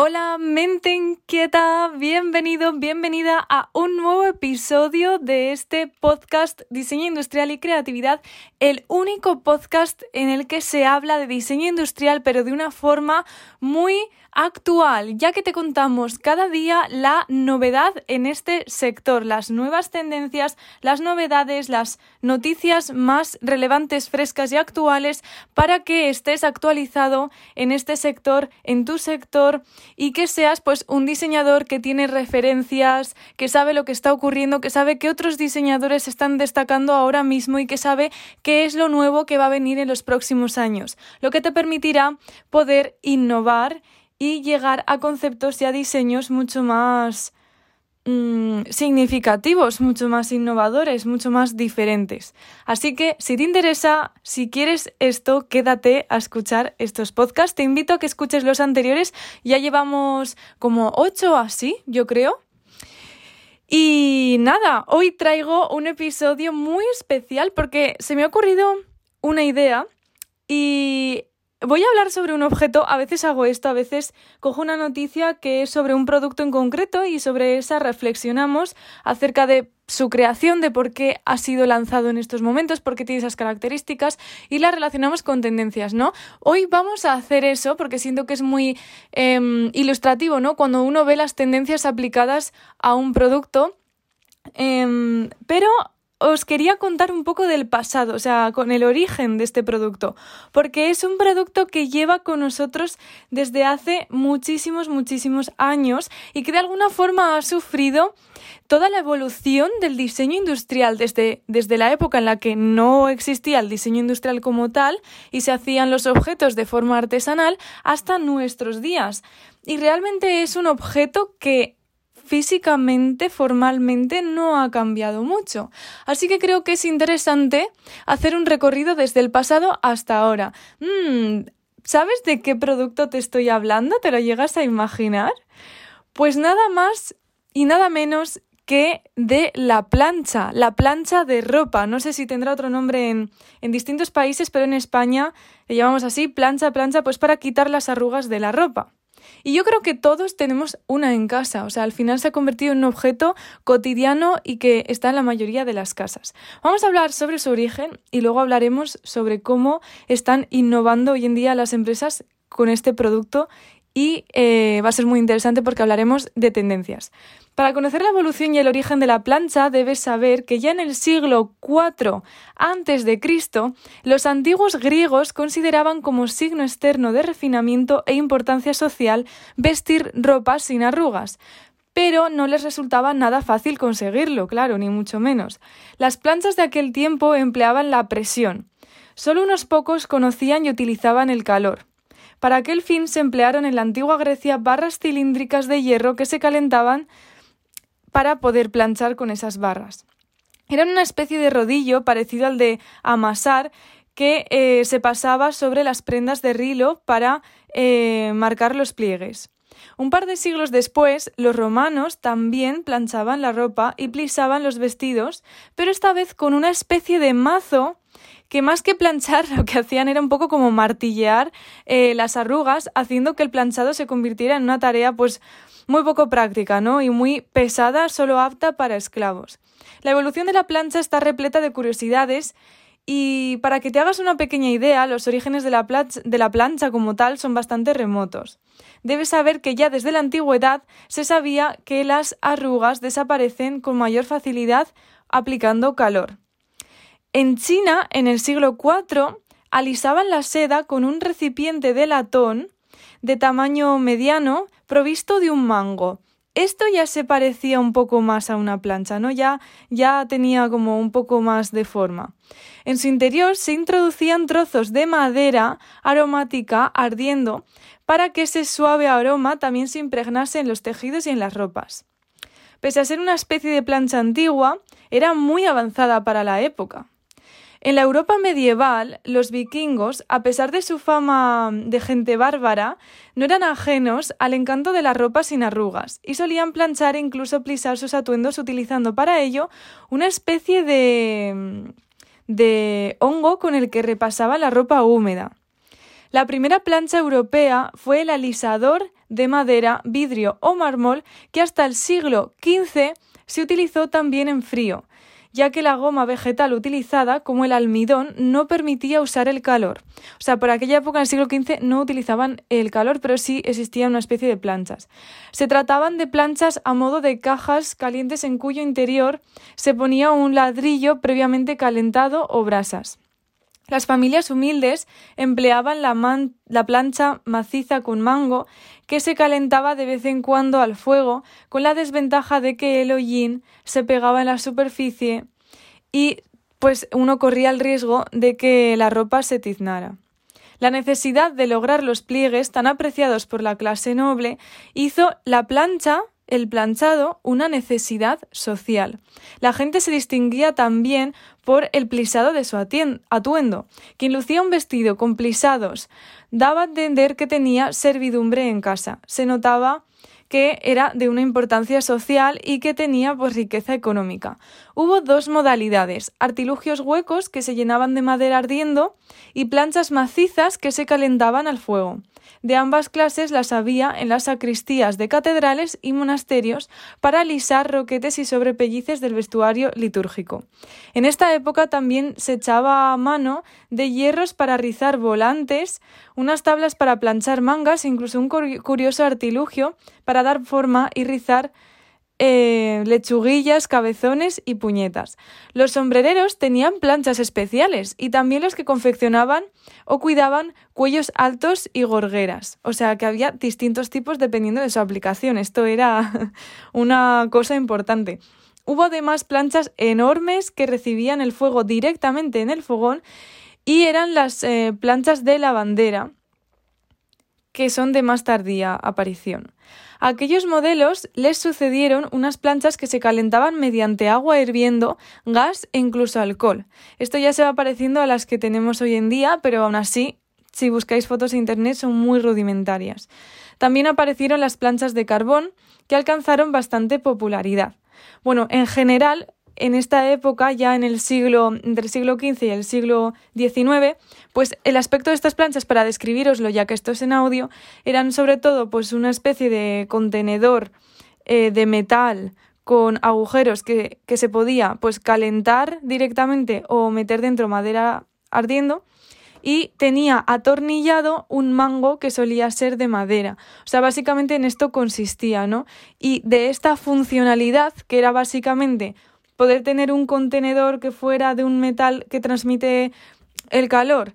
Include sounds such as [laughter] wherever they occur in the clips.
Hola, mente inquieta, bienvenido, bienvenida a un nuevo episodio de este podcast Diseño Industrial y Creatividad, el único podcast en el que se habla de diseño industrial pero de una forma muy actual, ya que te contamos cada día la novedad en este sector, las nuevas tendencias, las novedades, las noticias más relevantes, frescas y actuales para que estés actualizado en este sector, en tu sector y que seas pues un diseñador que tiene referencias, que sabe lo que está ocurriendo, que sabe que otros diseñadores están destacando ahora mismo y que sabe qué es lo nuevo que va a venir en los próximos años, lo que te permitirá poder innovar y llegar a conceptos y a diseños mucho más mm, significativos, mucho más innovadores, mucho más diferentes. Así que si te interesa, si quieres esto, quédate a escuchar estos podcasts. Te invito a que escuches los anteriores. Ya llevamos como ocho así, yo creo. Y nada, hoy traigo un episodio muy especial porque se me ha ocurrido una idea y Voy a hablar sobre un objeto, a veces hago esto, a veces cojo una noticia que es sobre un producto en concreto y sobre esa reflexionamos acerca de su creación, de por qué ha sido lanzado en estos momentos, por qué tiene esas características y la relacionamos con tendencias, ¿no? Hoy vamos a hacer eso porque siento que es muy em, ilustrativo, ¿no? Cuando uno ve las tendencias aplicadas a un producto. Em, pero os quería contar un poco del pasado, o sea, con el origen de este producto, porque es un producto que lleva con nosotros desde hace muchísimos, muchísimos años y que de alguna forma ha sufrido toda la evolución del diseño industrial desde, desde la época en la que no existía el diseño industrial como tal y se hacían los objetos de forma artesanal hasta nuestros días. Y realmente es un objeto que físicamente, formalmente, no ha cambiado mucho. Así que creo que es interesante hacer un recorrido desde el pasado hasta ahora. Mm, ¿Sabes de qué producto te estoy hablando? ¿Te lo llegas a imaginar? Pues nada más y nada menos que de la plancha, la plancha de ropa. No sé si tendrá otro nombre en, en, distintos países, pero en España le llamamos así, plancha, plancha, pues para quitar las arrugas de la ropa. Y yo creo que todos tenemos una en casa, o sea, al final se ha convertido en un objeto cotidiano y que está en la mayoría de las casas. Vamos a hablar sobre su origen y luego hablaremos sobre cómo están innovando hoy en día las empresas con este producto y eh, va a ser muy interesante porque hablaremos de tendencias. Para conocer la evolución y el origen de la plancha debes saber que ya en el siglo IV a.C. los antiguos griegos consideraban como signo externo de refinamiento e importancia social vestir ropa sin arrugas, pero no les resultaba nada fácil conseguirlo, claro, ni mucho menos. Las planchas de aquel tiempo empleaban la presión. Solo unos pocos conocían y utilizaban el calor. Para aquel fin se emplearon en la antigua Grecia barras cilíndricas de hierro que se calentaban para poder planchar con esas barras. Eran una especie de rodillo parecido al de amasar que eh, se pasaba sobre las prendas de rilo para eh, marcar los pliegues. Un par de siglos después, los romanos también planchaban la ropa y plisaban los vestidos, pero esta vez con una especie de mazo que más que planchar [laughs] lo que hacían era un poco como martillear eh, las arrugas, haciendo que el planchado se convirtiera en una tarea pues muy poco práctica, ¿no? Y muy pesada, solo apta para esclavos. La evolución de la plancha está repleta de curiosidades y para que te hagas una pequeña idea, los orígenes de la, de la, plancha como tal son bastante remotos. Debes saber que ya desde la antigüedad se sabía que las arrugas desaparecen con mayor facilidad aplicando calor. En China, en el siglo IV, alisaban la seda con un recipiente de latón de tamaño mediano provisto de un mango. Esto ya se parecía un poco más a una plancha, ¿no? Ya, ya tenía como un poco más de forma. En su interior se introducían trozos de madera aromática ardiendo para que ese suave aroma también se impregnase en los tejidos y en las ropas. Pese a ser una especie de plancha antigua, era muy avanzada para la época. En la Europa medieval, los vikingos, a pesar de su fama de gente bárbara, no eran ajenos al encanto de la ropa sin arrugas y solían planchar e incluso plisar sus atuendos utilizando para ello una especie de de hongo con el que repasaba la ropa húmeda. La primera plancha europea fue el alisador de madera, vidrio o mármol que hasta el siglo XV se utilizó también en frío, ya que la goma vegetal utilizada, como el almidón, no permitía usar el calor. O sea, por aquella época, en el siglo XV, no utilizaban el calor, pero sí existía una especie de planchas. Se trataban de planchas a modo de cajas calientes en cuyo interior se ponía un ladrillo previamente calentado o brasas. Las familias humildes empleaban la, la, plancha maciza con mango que se calentaba de vez en cuando al fuego, con la desventaja de que el hollín se pegaba en la superficie y pues uno corría el riesgo de que la ropa se tiznara. La necesidad de lograr los pliegues tan apreciados por la clase noble hizo la plancha el planchado una necesidad social. La gente se distinguía también por el plisado de su atuendo. Quien lucía un vestido con plisados daba a entender que tenía servidumbre en casa. Se notaba que era de una importancia social y que tenía pues riqueza económica. Hubo dos modalidades, artilugios huecos que se llenaban de madera ardiendo y planchas macizas que se calentaban al fuego. De ambas clases las había en las sacristías de catedrales y monasterios para alisar roquetes y sobrepellices del vestuario litúrgico. En esta época también se echaba a mano de hierros para rizar volantes, unas tablas para planchar mangas e incluso un curioso artilugio para dar forma y rizar eh, lechuguillas, cabezones y puñetas. Los sombrereros tenían planchas especiales y también los que confeccionaban o cuidaban cuellos altos y gorgueras. O sea que había distintos tipos dependiendo de su aplicación. Esto era [laughs] una cosa importante. Hubo además planchas enormes que recibían el fuego directamente en el fogón y eran las eh, planchas de lavandera que son de más tardía aparición. A aquellos modelos les sucedieron unas planchas que se calentaban mediante agua hirviendo, gas e incluso alcohol. Esto ya se va pareciendo a las que tenemos hoy en día, pero aún así, si buscáis fotos en internet, son muy rudimentarias. También aparecieron las planchas de carbón, que alcanzaron bastante popularidad. Bueno, en general, en esta época, ya en el siglo, entre el siglo XV y el siglo XIX, pues el aspecto de estas planchas, para describiroslo, ya que esto es en audio, eran sobre todo pues una especie de contenedor eh, de metal con agujeros que, que se podía pues calentar directamente o meter dentro madera ardiendo y tenía atornillado un mango que solía ser de madera. O sea, básicamente en esto consistía, ¿no? Y de esta funcionalidad, que era básicamente poder tener un contenedor que fuera de un metal que transmite el calor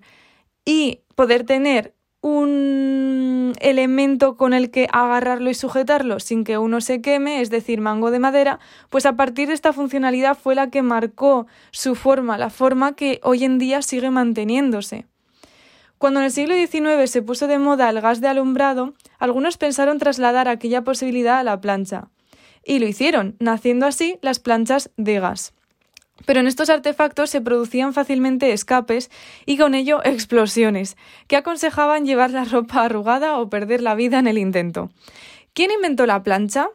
y poder tener un elemento con el que agarrarlo y sujetarlo sin que uno se queme, es decir, mango de madera, pues a partir de esta funcionalidad fue la que marcó su forma, la forma que hoy en día sigue manteniéndose. Cuando en el siglo XIX se puso de moda el gas de alumbrado, algunos pensaron trasladar aquella posibilidad a la plancha. Y lo hicieron, naciendo así las planchas de gas. Pero en estos artefactos se producían fácilmente escapes y con ello explosiones, que aconsejaban llevar la ropa arrugada o perder la vida en el intento. ¿Quién inventó la plancha?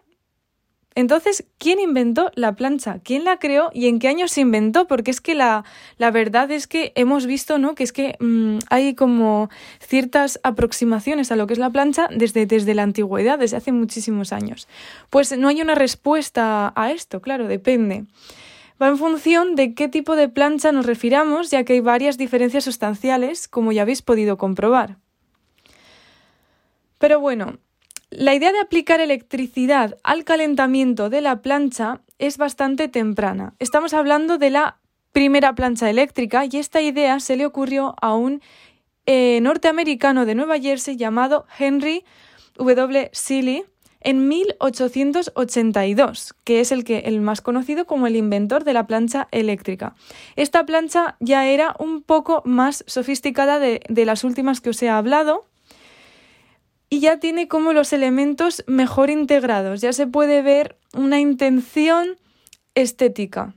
Entonces, ¿quién inventó la plancha? ¿Quién la creó y en qué año se inventó? Porque es que la, la verdad es que hemos visto, ¿no? Que es que mm, hay como ciertas aproximaciones a lo que es la plancha desde, desde la antigüedad, desde hace muchísimos años. Pues no hay una respuesta a esto, claro, depende. Va en función de qué tipo de plancha nos refiramos, ya que hay varias diferencias sustanciales, como ya habéis podido comprobar. Pero bueno, la idea de aplicar electricidad al calentamiento de la plancha es bastante temprana. Estamos hablando de la primera plancha eléctrica y esta idea se le ocurrió a un eh, norteamericano de Nueva Jersey llamado Henry W. Seeley en 1882, que es el, que, el más conocido como el inventor de la plancha eléctrica. Esta plancha ya era un poco más sofisticada de, de las últimas que os he hablado, y ya tiene como los elementos mejor integrados, ya se puede ver una intención estética.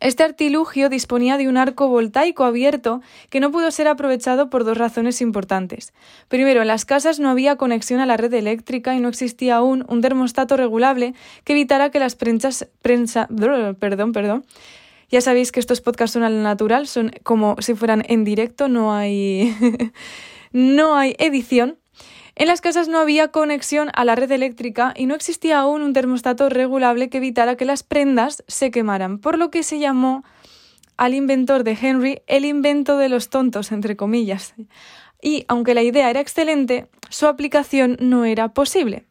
Este artilugio disponía de un arco voltaico abierto que no pudo ser aprovechado por dos razones importantes. Primero, en las casas no había conexión a la red eléctrica y no existía aún un termostato regulable que evitara que las prensas, prensa, [laughs] perdón, perdón, ya sabéis que estos podcasts son al natural, son como si fueran en directo, no hay, [laughs] no hay edición. En las casas no había conexión a la red eléctrica y no existía aún un termostato regulable que evitara que las prendas se quemaran, por lo que se llamó al inventor de Henry el invento de los tontos, entre comillas. Y aunque la idea era excelente, su aplicación no era posible.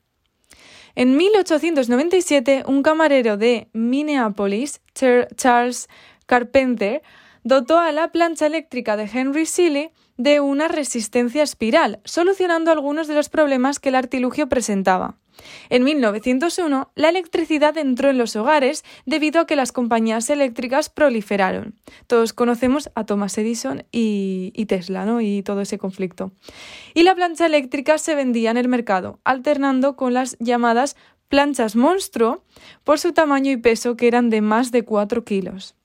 En 1897, un camarero de Minneapolis, Charles Carpenter, dotó a la plancha eléctrica de Henry Seeley de una resistencia espiral, solucionando algunos de los problemas que el artilugio presentaba. En 1901, la electricidad entró en los hogares debido a que las compañías eléctricas proliferaron. Todos conocemos a Thomas Edison y, Tesla, ¿no? Y todo ese conflicto. Y la plancha eléctrica se vendía en el mercado, alternando con las llamadas planchas monstruo por su tamaño y peso que eran de más de 4 kilos.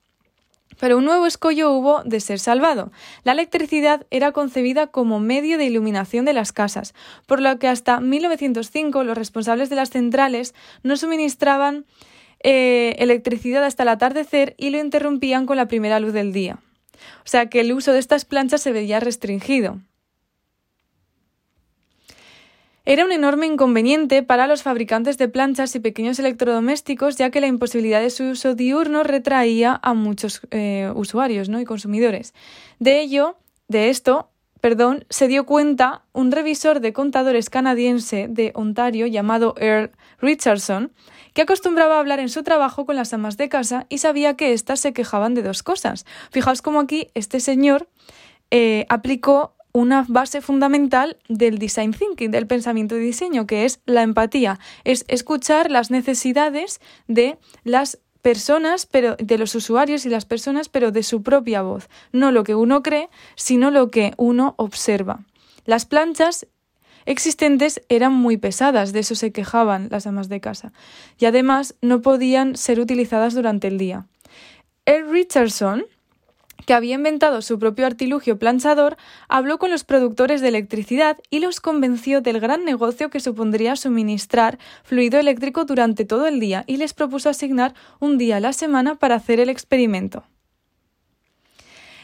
Pero un nuevo escollo hubo de ser salvado. La electricidad era concebida como medio de iluminación de las casas, por lo que hasta 1905 los responsables de las centrales no suministraban eh, electricidad hasta el atardecer y lo interrumpían con la primera luz del día. O sea que el uso de estas planchas se veía restringido. Era un enorme inconveniente para los fabricantes de planchas y pequeños electrodomésticos, ya que la imposibilidad de su uso diurno retraía a muchos eh, usuarios ¿no? y consumidores. De ello, de esto, perdón, se dio cuenta un revisor de contadores canadiense de Ontario llamado Earl Richardson, que acostumbraba a hablar en su trabajo con las amas de casa y sabía que éstas se quejaban de dos cosas. Fijaos cómo aquí este señor eh, aplicó una base fundamental del design thinking, del pensamiento de diseño, que es la empatía, es escuchar las necesidades de las personas, pero de los usuarios y las personas, pero de su propia voz, no lo que uno cree, sino lo que uno observa. Las planchas existentes eran muy pesadas, de eso se quejaban las amas de casa, y además no podían ser utilizadas durante el día. El Richardson que había inventado su propio artilugio planchador, habló con los productores de electricidad y los convenció del gran negocio que supondría suministrar fluido eléctrico durante todo el día y les propuso asignar un día a la semana para hacer el experimento.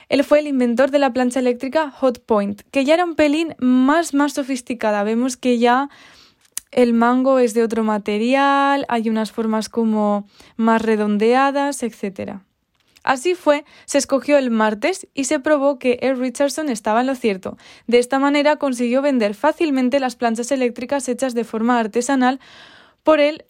Él fue el inventor de la plancha eléctrica Hot Point, que ya era un pelín más más sofisticada. Vemos que ya el mango es de otro material, hay unas formas como más redondeadas, etcétera. Así fue, se escogió el martes y se probó que el Richardson estaba en lo cierto. De esta manera consiguió vender fácilmente las planchas eléctricas hechas de forma artesanal por él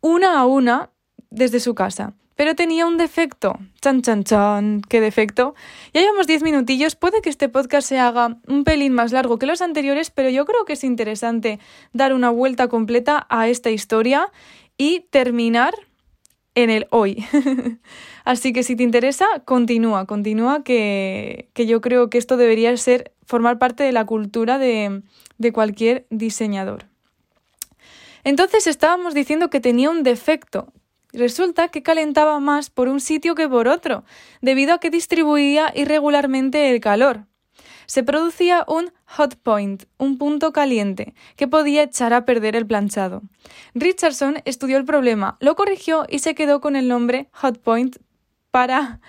una a una desde su casa. Pero tenía un defecto. Chan, chan, chan. ¿Qué defecto? Ya llevamos diez minutillos. Puede que este podcast se haga un pelín más largo que los anteriores, pero yo creo que es interesante dar una vuelta completa a esta historia y terminar en el hoy. [laughs] Así que si te interesa, continúa, continúa, que, que, yo creo que esto debería ser, formar parte de la cultura de, de cualquier diseñador. Entonces estábamos diciendo que tenía un defecto. Resulta que calentaba más por un sitio que por otro, debido a que distribuía irregularmente el calor se producía un hot point, un punto caliente, que podía echar a perder el planchado. Richardson estudió el problema, lo corrigió y se quedó con el nombre hot point para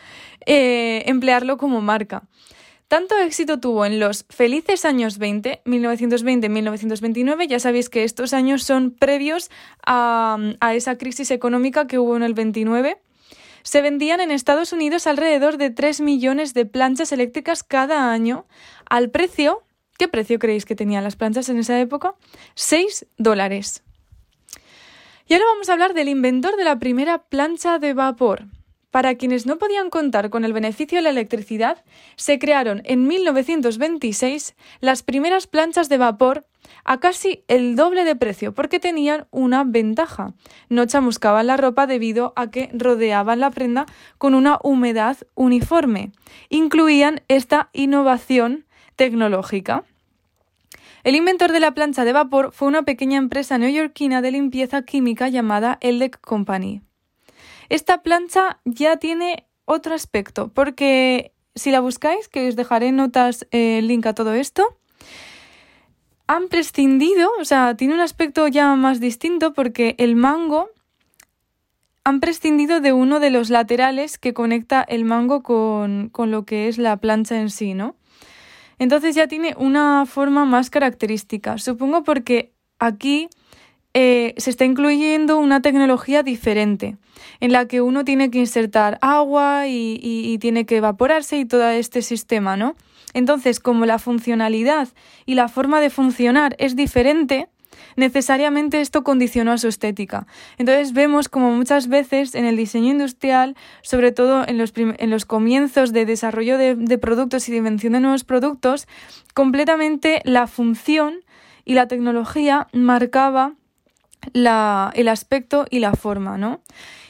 eh, emplearlo como marca. Tanto éxito tuvo en los felices años 20, 1920-1929, ya sabéis que estos años son previos a, a esa crisis económica que hubo en el 29, se vendían en Estados Unidos alrededor de 3 millones de planchas eléctricas cada año al precio, ¿qué precio creéis que tenían las planchas en esa época? 6 dólares. Y ahora vamos a hablar del inventor de la primera plancha de vapor. Para quienes no podían contar con el beneficio de la electricidad, se crearon en 1926 las primeras planchas de vapor a casi el doble de precio porque tenían una ventaja. No chamuscaban la ropa debido a que rodeaban la prenda con una humedad uniforme. Incluían esta innovación tecnológica. El inventor de la plancha de vapor fue una pequeña empresa neoyorquina de limpieza química llamada Eldec Company. Esta plancha ya tiene otro aspecto, porque si la buscáis, que os dejaré notas eh, el link a todo esto, han prescindido, o sea, tiene un aspecto ya más distinto porque el mango han prescindido de uno de los laterales que conecta el mango con, con lo que es la plancha en sí, ¿no? Entonces ya tiene una forma más característica. Supongo porque aquí eh, se está incluyendo una tecnología diferente, en la que uno tiene que insertar agua y, y, tiene que evaporarse y todo este sistema, ¿no? Entonces, como la funcionalidad y la forma de funcionar es diferente, necesariamente esto condicionó a su estética. Entonces vemos como muchas veces en el diseño industrial, sobre todo en los, en los comienzos de desarrollo de, productos y de invención de nuevos productos, completamente la función y la tecnología marcaba la, el aspecto y la forma, ¿no?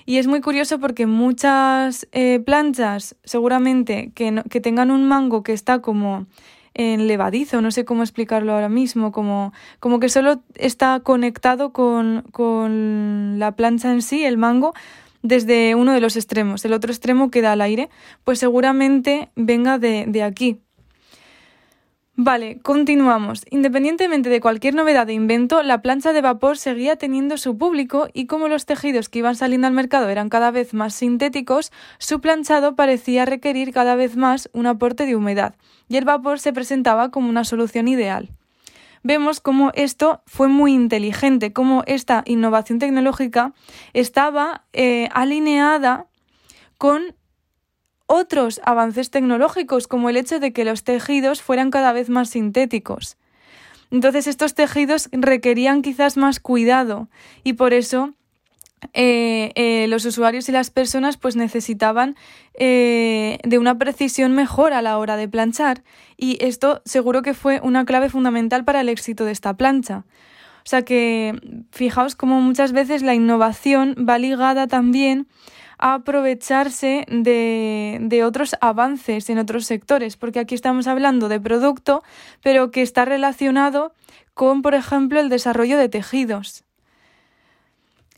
Y es muy curioso porque muchas eh, planchas, seguramente que, que tengan un mango que está como en levadizo, no sé cómo explicarlo ahora mismo, como, como que solo está conectado con, con la plancha en sí, el mango, desde uno de los extremos. El otro extremo queda al aire, pues seguramente venga de, de aquí, Vale, continuamos. Independientemente de cualquier novedad de invento, la plancha de vapor seguía teniendo su público y como los tejidos que iban saliendo al mercado eran cada vez más sintéticos, su planchado parecía requerir cada vez más un aporte de humedad, y el vapor se presentaba como una solución ideal. Vemos cómo esto fue muy inteligente, cómo esta innovación tecnológica estaba eh, alineada con otros avances tecnológicos, como el hecho de que los tejidos fueran cada vez más sintéticos. Entonces estos tejidos requerían quizás más cuidado y por eso eh, eh, los usuarios y las personas pues necesitaban eh, de una precisión mejor a la hora de planchar y esto seguro que fue una clave fundamental para el éxito de esta plancha. O sea que fijaos como muchas veces la innovación va ligada también aprovecharse de, de otros avances en otros sectores, porque aquí estamos hablando de producto, pero que está relacionado con, por ejemplo, el desarrollo de tejidos.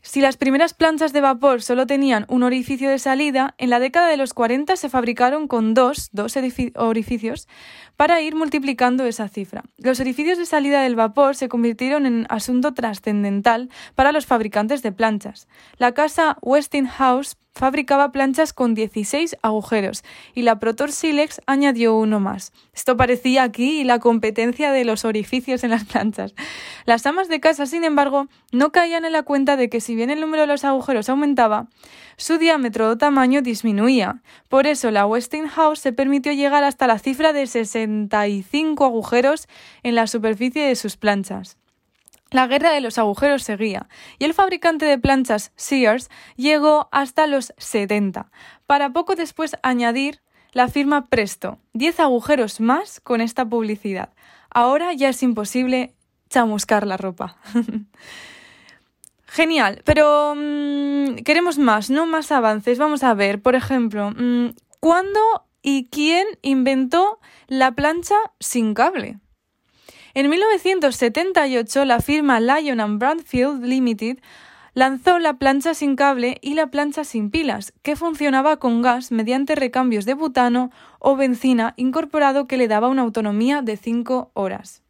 Si las primeras planchas de vapor solo tenían un orificio de salida, en la década de los 40 se fabricaron con dos, dos orificios para ir multiplicando esa cifra. Los orificios de salida del vapor se convirtieron en asunto trascendental para los fabricantes de planchas. La casa Westinghouse fabricaba planchas con 16 agujeros y la Protor Silex añadió uno más. Esto parecía aquí la competencia de los orificios en las planchas. Las amas de casa, sin embargo, no caían en la cuenta de que si bien el número de los agujeros aumentaba, su diámetro o tamaño disminuía. Por eso la Westinghouse se permitió llegar hasta la cifra de 65 agujeros en la superficie de sus planchas. La guerra de los agujeros seguía, y el fabricante de planchas Sears llegó hasta los 70, para poco después añadir la firma Presto, 10 agujeros más con esta publicidad. Ahora ya es imposible chamuscar la ropa. [laughs] Genial, pero mm, queremos más, no más avances. Vamos a ver, por ejemplo, mm, ¿cuándo y quién inventó la plancha sin cable? En 1978, la firma Lion and Brandfield Limited lanzó la plancha sin cable y la plancha sin pilas, que funcionaba con gas mediante recambios de butano o benzina incorporado que le daba una autonomía de 5 horas.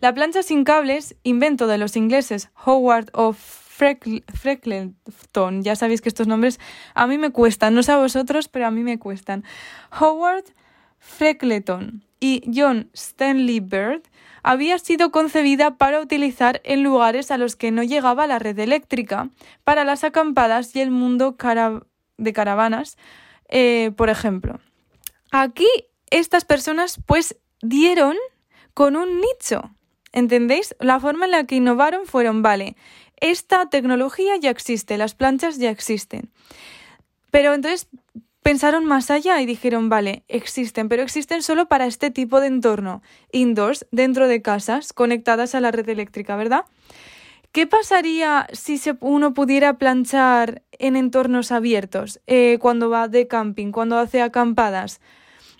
La plancha sin cables, invento de los ingleses Howard of Freckleton, ya sabéis que estos nombres a mí me cuestan, no sé a vosotros, pero a mí me cuestan. Howard Freckleton y John Stanley Bird había sido concebida para utilizar en lugares a los que no llegaba la red eléctrica, para las acampadas y el mundo de caravanas, eh, por ejemplo. Aquí estas personas pues dieron con un nicho. ¿Entendéis? La forma en la que innovaron fueron, vale, esta tecnología ya existe, las planchas ya existen. Pero entonces pensaron más allá y dijeron, vale, existen, pero existen solo para este tipo de entorno, indoors, dentro de casas, conectadas a la red eléctrica, ¿verdad? ¿Qué pasaría si uno pudiera planchar en entornos abiertos, eh, cuando va de camping, cuando hace acampadas?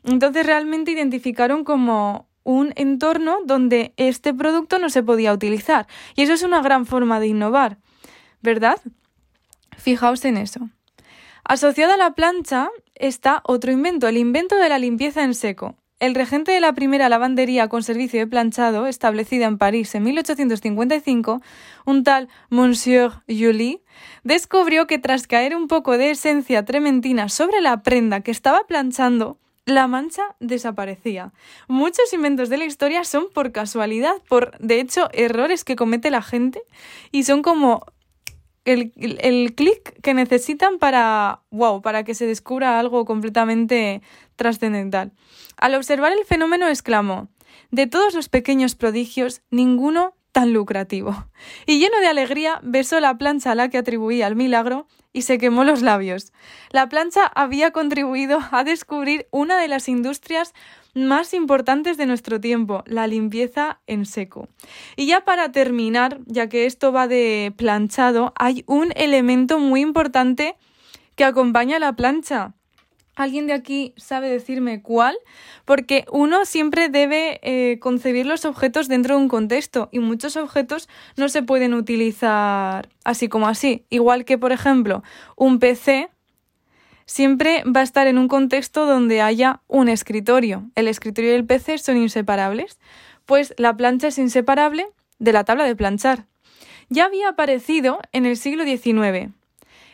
Entonces realmente identificaron como un entorno donde este producto no se podía utilizar. Y eso es una gran forma de innovar, ¿verdad? Fijaos en eso. Asociado a la plancha está otro invento, el invento de la limpieza en seco. El regente de la primera lavandería con servicio de planchado, establecida en París en 1855, un tal Monsieur Julie, descubrió que tras caer un poco de esencia trementina sobre la prenda que estaba planchando, la mancha desaparecía. Muchos inventos de la historia son por casualidad, por, de hecho, errores que comete la gente y son como el, el clic que necesitan para, wow, para que se descubra algo completamente trascendental. Al observar el fenómeno exclamó, de todos los pequeños prodigios, ninguno tan lucrativo. Y lleno de alegría besó la plancha a la que atribuía el milagro y se quemó los labios. La plancha había contribuido a descubrir una de las industrias más importantes de nuestro tiempo, la limpieza en seco. Y ya para terminar, ya que esto va de planchado, hay un elemento muy importante que acompaña a la plancha. ¿Alguien de aquí sabe decirme cuál? Porque uno siempre debe eh, concebir los objetos dentro de un contexto y muchos objetos no se pueden utilizar así como así. Igual que, por ejemplo, un PC siempre va a estar en un contexto donde haya un escritorio. El escritorio y el PC son inseparables. Pues la plancha es inseparable de la tabla de planchar. Ya había aparecido en el siglo XIX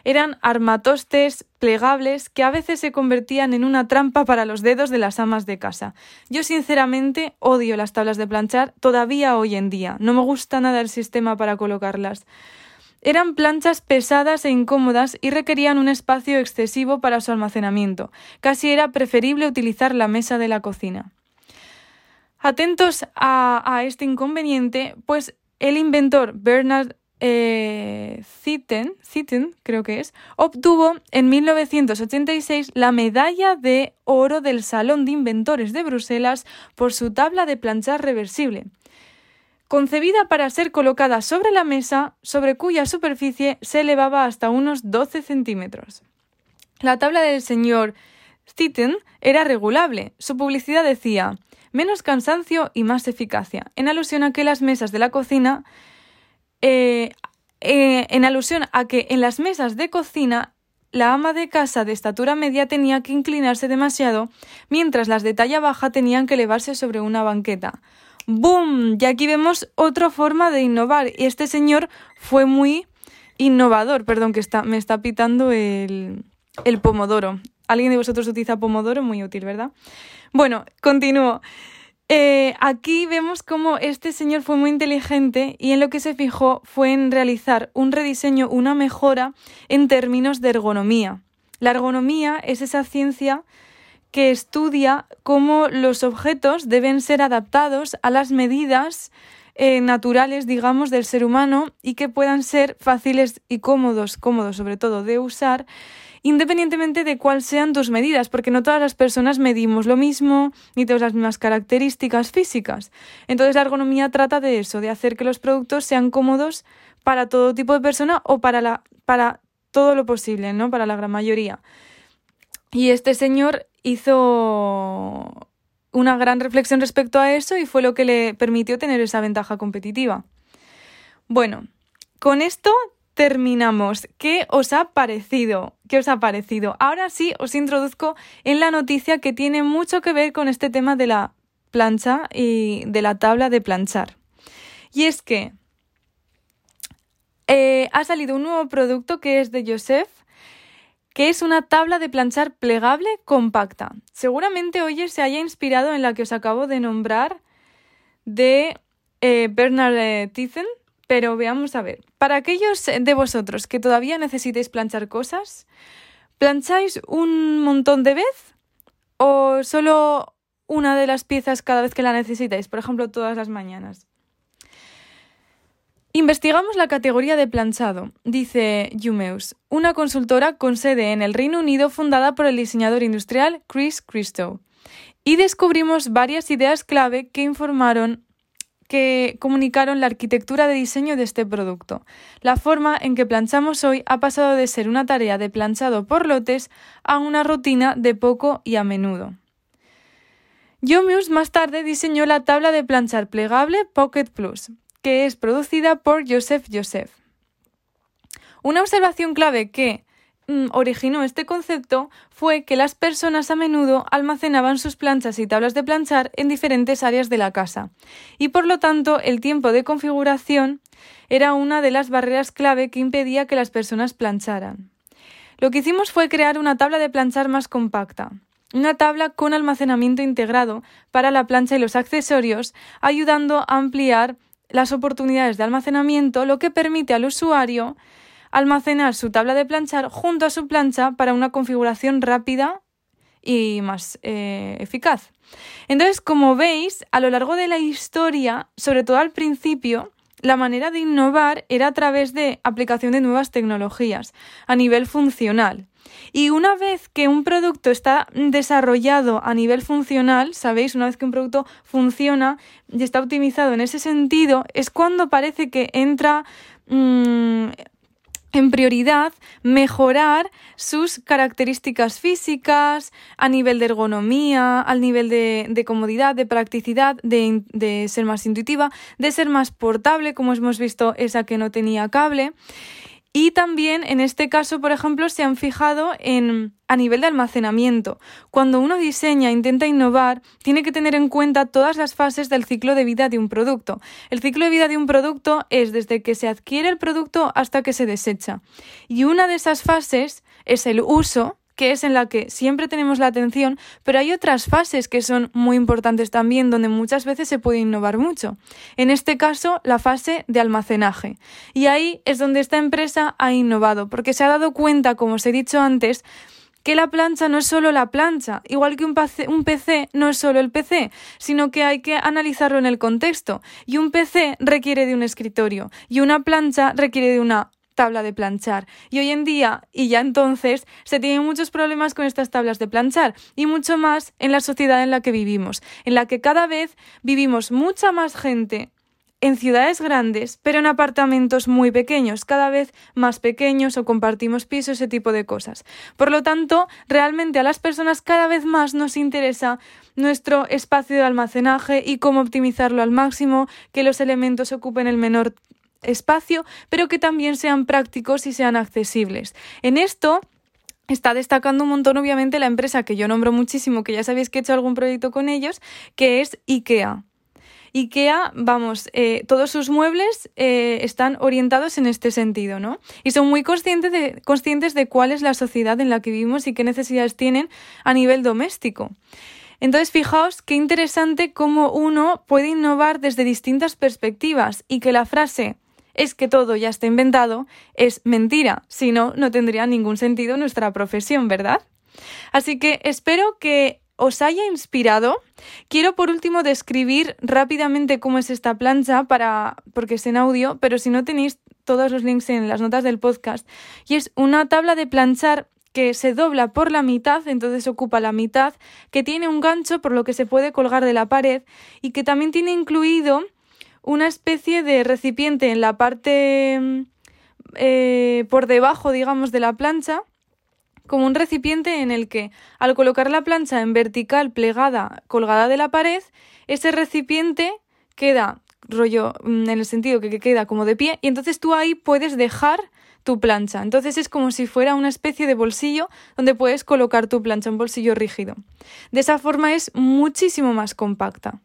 eran armatostes plegables que a veces se convertían en una trampa para los dedos de las amas de casa. Yo sinceramente odio las tablas de planchar todavía hoy en día. No me gusta nada el sistema para colocarlas. Eran planchas pesadas e incómodas y requerían un espacio excesivo para su almacenamiento. Casi era preferible utilizar la mesa de la cocina. Atentos a, este inconveniente, pues el inventor Bernard eh, creo que es, obtuvo en 1986 la medalla de oro del Salón de Inventores de Bruselas por su tabla de planchar reversible, concebida para ser colocada sobre la mesa, sobre cuya superficie se elevaba hasta unos 12 centímetros. La tabla del señor Zitten era regulable. Su publicidad decía menos cansancio y más eficacia, en alusión a que las mesas de la cocina eh, eh, en alusión a que en las mesas de cocina la ama de casa de estatura media tenía que inclinarse demasiado, mientras las de talla baja tenían que elevarse sobre una banqueta. ¡Boom! Y aquí vemos otra forma de innovar. Y este señor fue muy innovador. Perdón, que está, me está pitando el, el pomodoro. ¿Alguien de vosotros utiliza pomodoro? Muy útil, ¿verdad? Bueno, continúo. Eh, aquí vemos cómo este señor fue muy inteligente y en lo que se fijó fue en realizar un rediseño, una mejora en términos de ergonomía. La ergonomía es esa ciencia que estudia cómo los objetos deben ser adaptados a las medidas eh, naturales, digamos, del ser humano y que puedan ser fáciles y cómodos, cómodos sobre todo de usar independientemente de cuáles sean tus medidas, porque no todas las personas medimos lo mismo ni tenemos las mismas características físicas. Entonces la ergonomía trata de eso, de hacer que los productos sean cómodos para todo tipo de persona o para, la, para todo lo posible, ¿no? Para la gran mayoría. Y este señor hizo una gran reflexión respecto a eso y fue lo que le permitió tener esa ventaja competitiva. Bueno, con esto terminamos. ¿Qué os ha parecido? ¿Qué os ha parecido? Ahora sí os introduzco en la noticia que tiene mucho que ver con este tema de la plancha y de la tabla de planchar. Y es que eh, ha salido un nuevo producto que es de Joseph, que es una tabla de planchar plegable compacta. Seguramente hoy se haya inspirado en la que os acabo de nombrar de eh, Bernard eh, Thyssen, pero veamos a ver. Para aquellos de vosotros que todavía necesitéis planchar cosas, ¿plancháis un montón de vez o solo una de las piezas cada vez que la necesitáis? Por ejemplo, todas las mañanas. Investigamos la categoría de planchado, dice Jumeus, una consultora con sede en el Reino Unido fundada por el diseñador industrial Chris Christo, y descubrimos varias ideas clave que informaron que comunicaron la arquitectura de diseño de este producto. La forma en que planchamos hoy ha pasado de ser una tarea de planchado por lotes a una rutina de poco y a menudo. Yomius más tarde diseñó la tabla de planchar plegable Pocket Plus, que es producida por Joseph Joseph. Una observación clave que Mm, originó este concepto fue que las personas a menudo almacenaban sus planchas y tablas de planchar en diferentes áreas de la casa, y por lo tanto el tiempo de configuración era una de las barreras clave que impedía que las personas plancharan. Lo que hicimos fue crear una tabla de planchar más compacta. una tabla con almacenamiento integrado para la plancha y los accesorios, ayudando a ampliar las oportunidades de almacenamiento, lo que permite al usuario almacenar su tabla de planchar junto a su plancha para una configuración rápida y más eh, eficaz. Entonces, como veis, a lo largo de la historia, sobre todo al principio, la manera de innovar era a través de aplicación de nuevas tecnologías a nivel funcional. Y una vez que un producto está desarrollado a nivel funcional, sabéis, una vez que un producto funciona y está optimizado en ese sentido, es cuando parece que entra mm, en prioridad mejorar sus características físicas a nivel de ergonomía, al nivel de, comodidad, de practicidad, de, de, ser más intuitiva, de ser más portable, como hemos visto esa que no tenía cable. Y también en este caso, por ejemplo, se han fijado en a nivel de almacenamiento. Cuando uno diseña, intenta innovar, tiene que tener en cuenta todas las fases del ciclo de vida de un producto. El ciclo de vida de un producto es desde que se adquiere el producto hasta que se desecha. Y una de esas fases es el uso, que es en la que siempre tenemos la atención, pero hay otras fases que son muy importantes también, donde muchas veces se puede innovar mucho. En este caso, la fase de almacenaje. Y ahí es donde esta empresa ha innovado, porque se ha dado cuenta, como os he dicho antes, que la plancha no es solo la plancha, igual que un PC, un PC, no es solo el PC, sino que hay que analizarlo en el contexto. Y un PC requiere de un escritorio y una plancha requiere de una tabla de planchar. Y hoy en día, y ya entonces, se tienen muchos problemas con estas tablas de planchar, y mucho más en la sociedad en la que vivimos, en la que cada vez vivimos mucha más gente en ciudades grandes, pero en apartamentos muy pequeños, cada vez más pequeños o compartimos pisos, ese tipo de cosas. Por lo tanto, realmente a las personas cada vez más nos interesa nuestro espacio de almacenaje y cómo optimizarlo al máximo, que los elementos ocupen el menor espacio, pero que también sean prácticos y sean accesibles. En esto está destacando un montón, obviamente, la empresa que yo nombro muchísimo, que ya sabéis que he hecho algún proyecto con ellos, que es IKEA. IKEA, vamos, eh, todos sus muebles eh, están orientados en este sentido, ¿no? Y son muy conscientes de, conscientes de cuál es la sociedad en la que vivimos y qué necesidades tienen a nivel doméstico. Entonces, fijaos qué interesante cómo uno puede innovar desde distintas perspectivas y que la frase es que todo ya está inventado, es mentira, si no, no tendría ningún sentido nuestra profesión, ¿verdad? Así que espero que os haya inspirado. Quiero por último describir rápidamente cómo es esta plancha para porque es en audio, pero si no tenéis todos los links en las notas del podcast. Y es una tabla de planchar que se dobla por la mitad, entonces ocupa la mitad, que tiene un gancho por lo que se puede colgar de la pared y que también tiene incluido una especie de recipiente en la parte mm, eh, por debajo, digamos, de la plancha, como un recipiente en el que, al colocar la plancha en vertical plegada, colgada de la pared, ese recipiente queda rollo mm, en el sentido que queda como de pie y entonces tú ahí puedes dejar tu plancha. Entonces es como si fuera una especie de bolsillo donde puedes colocar tu plancha, un bolsillo rígido. De esa forma es muchísimo más compacta.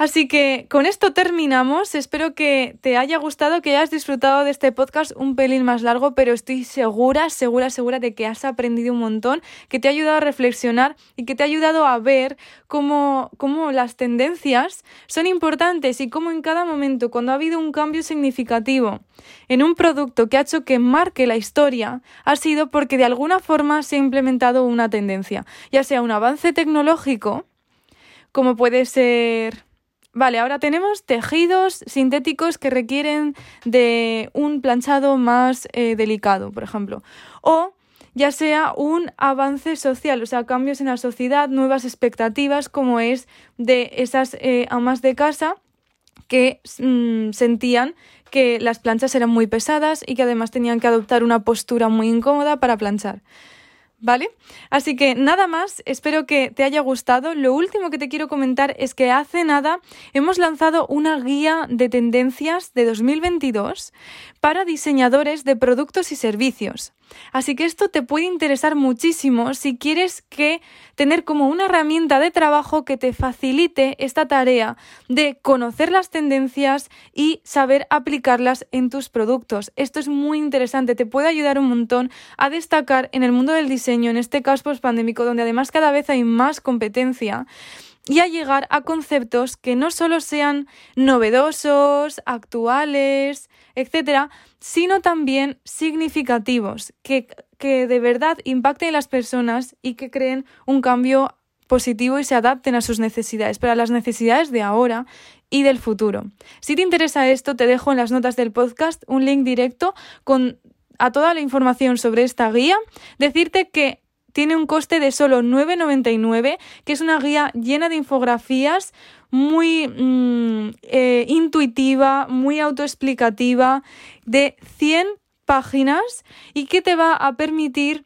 Así que con esto terminamos. Espero que te haya gustado, que hayas disfrutado de este podcast un pelín más largo, pero estoy segura, segura, segura de que has aprendido un montón, que te ha ayudado a reflexionar y que te ha ayudado a ver cómo, cómo las tendencias son importantes y cómo en cada momento, cuando ha habido un cambio significativo en un producto que ha hecho que marque la historia, ha sido porque de alguna forma se ha implementado una tendencia, ya sea un avance tecnológico, como puede ser Vale, ahora tenemos tejidos sintéticos que requieren de un planchado más eh, delicado, por ejemplo. O ya sea un avance social, o sea, cambios en la sociedad, nuevas expectativas, como es de esas eh, amas de casa que mm, sentían que las planchas eran muy pesadas y que además tenían que adoptar una postura muy incómoda para planchar. ¿Vale? Así que nada más, espero que te haya gustado. Lo último que te quiero comentar es que hace nada hemos lanzado una guía de tendencias de 2022 para diseñadores de productos y servicios. Así que esto te puede interesar muchísimo si quieres que tener como una herramienta de trabajo que te facilite esta tarea de conocer las tendencias y saber aplicarlas en tus productos. Esto es muy interesante, te puede ayudar un montón a destacar en el mundo del diseño en este caos post-pandémico, donde además cada vez hay más competencia, y a llegar a conceptos que no solo sean novedosos, actuales, etcétera, sino también significativos, que, que de verdad impacten en las personas y que creen un cambio positivo y se adapten a sus necesidades, pero a las necesidades de ahora y del futuro. Si te interesa esto, te dejo en las notas del podcast un link directo con a toda la información sobre esta guía. Decirte que tiene un coste de solo 9,99, que es una guía llena de infografías, muy mm, eh, intuitiva, muy autoexplicativa, de 100 páginas y que te va a permitir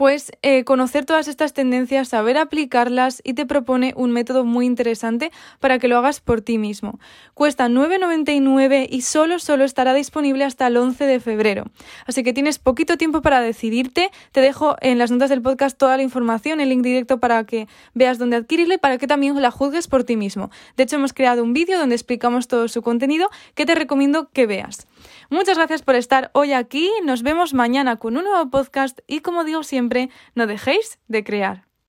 pues conocer todas estas tendencias, saber aplicarlas y te propone un método muy interesante para que lo hagas por ti mismo. Cuesta 9,99 y solo, solo estará disponible hasta el 11 de febrero. Así que tienes poquito tiempo para decidirte. Te dejo en las notas del podcast toda la información, el link directo para que veas dónde adquirirle, para que también la juzgues por ti mismo. De hecho, hemos creado un vídeo donde explicamos todo su contenido que te recomiendo que veas. Muchas gracias por estar hoy aquí. Nos vemos mañana con un nuevo podcast y como digo siempre, no dejéis de crear.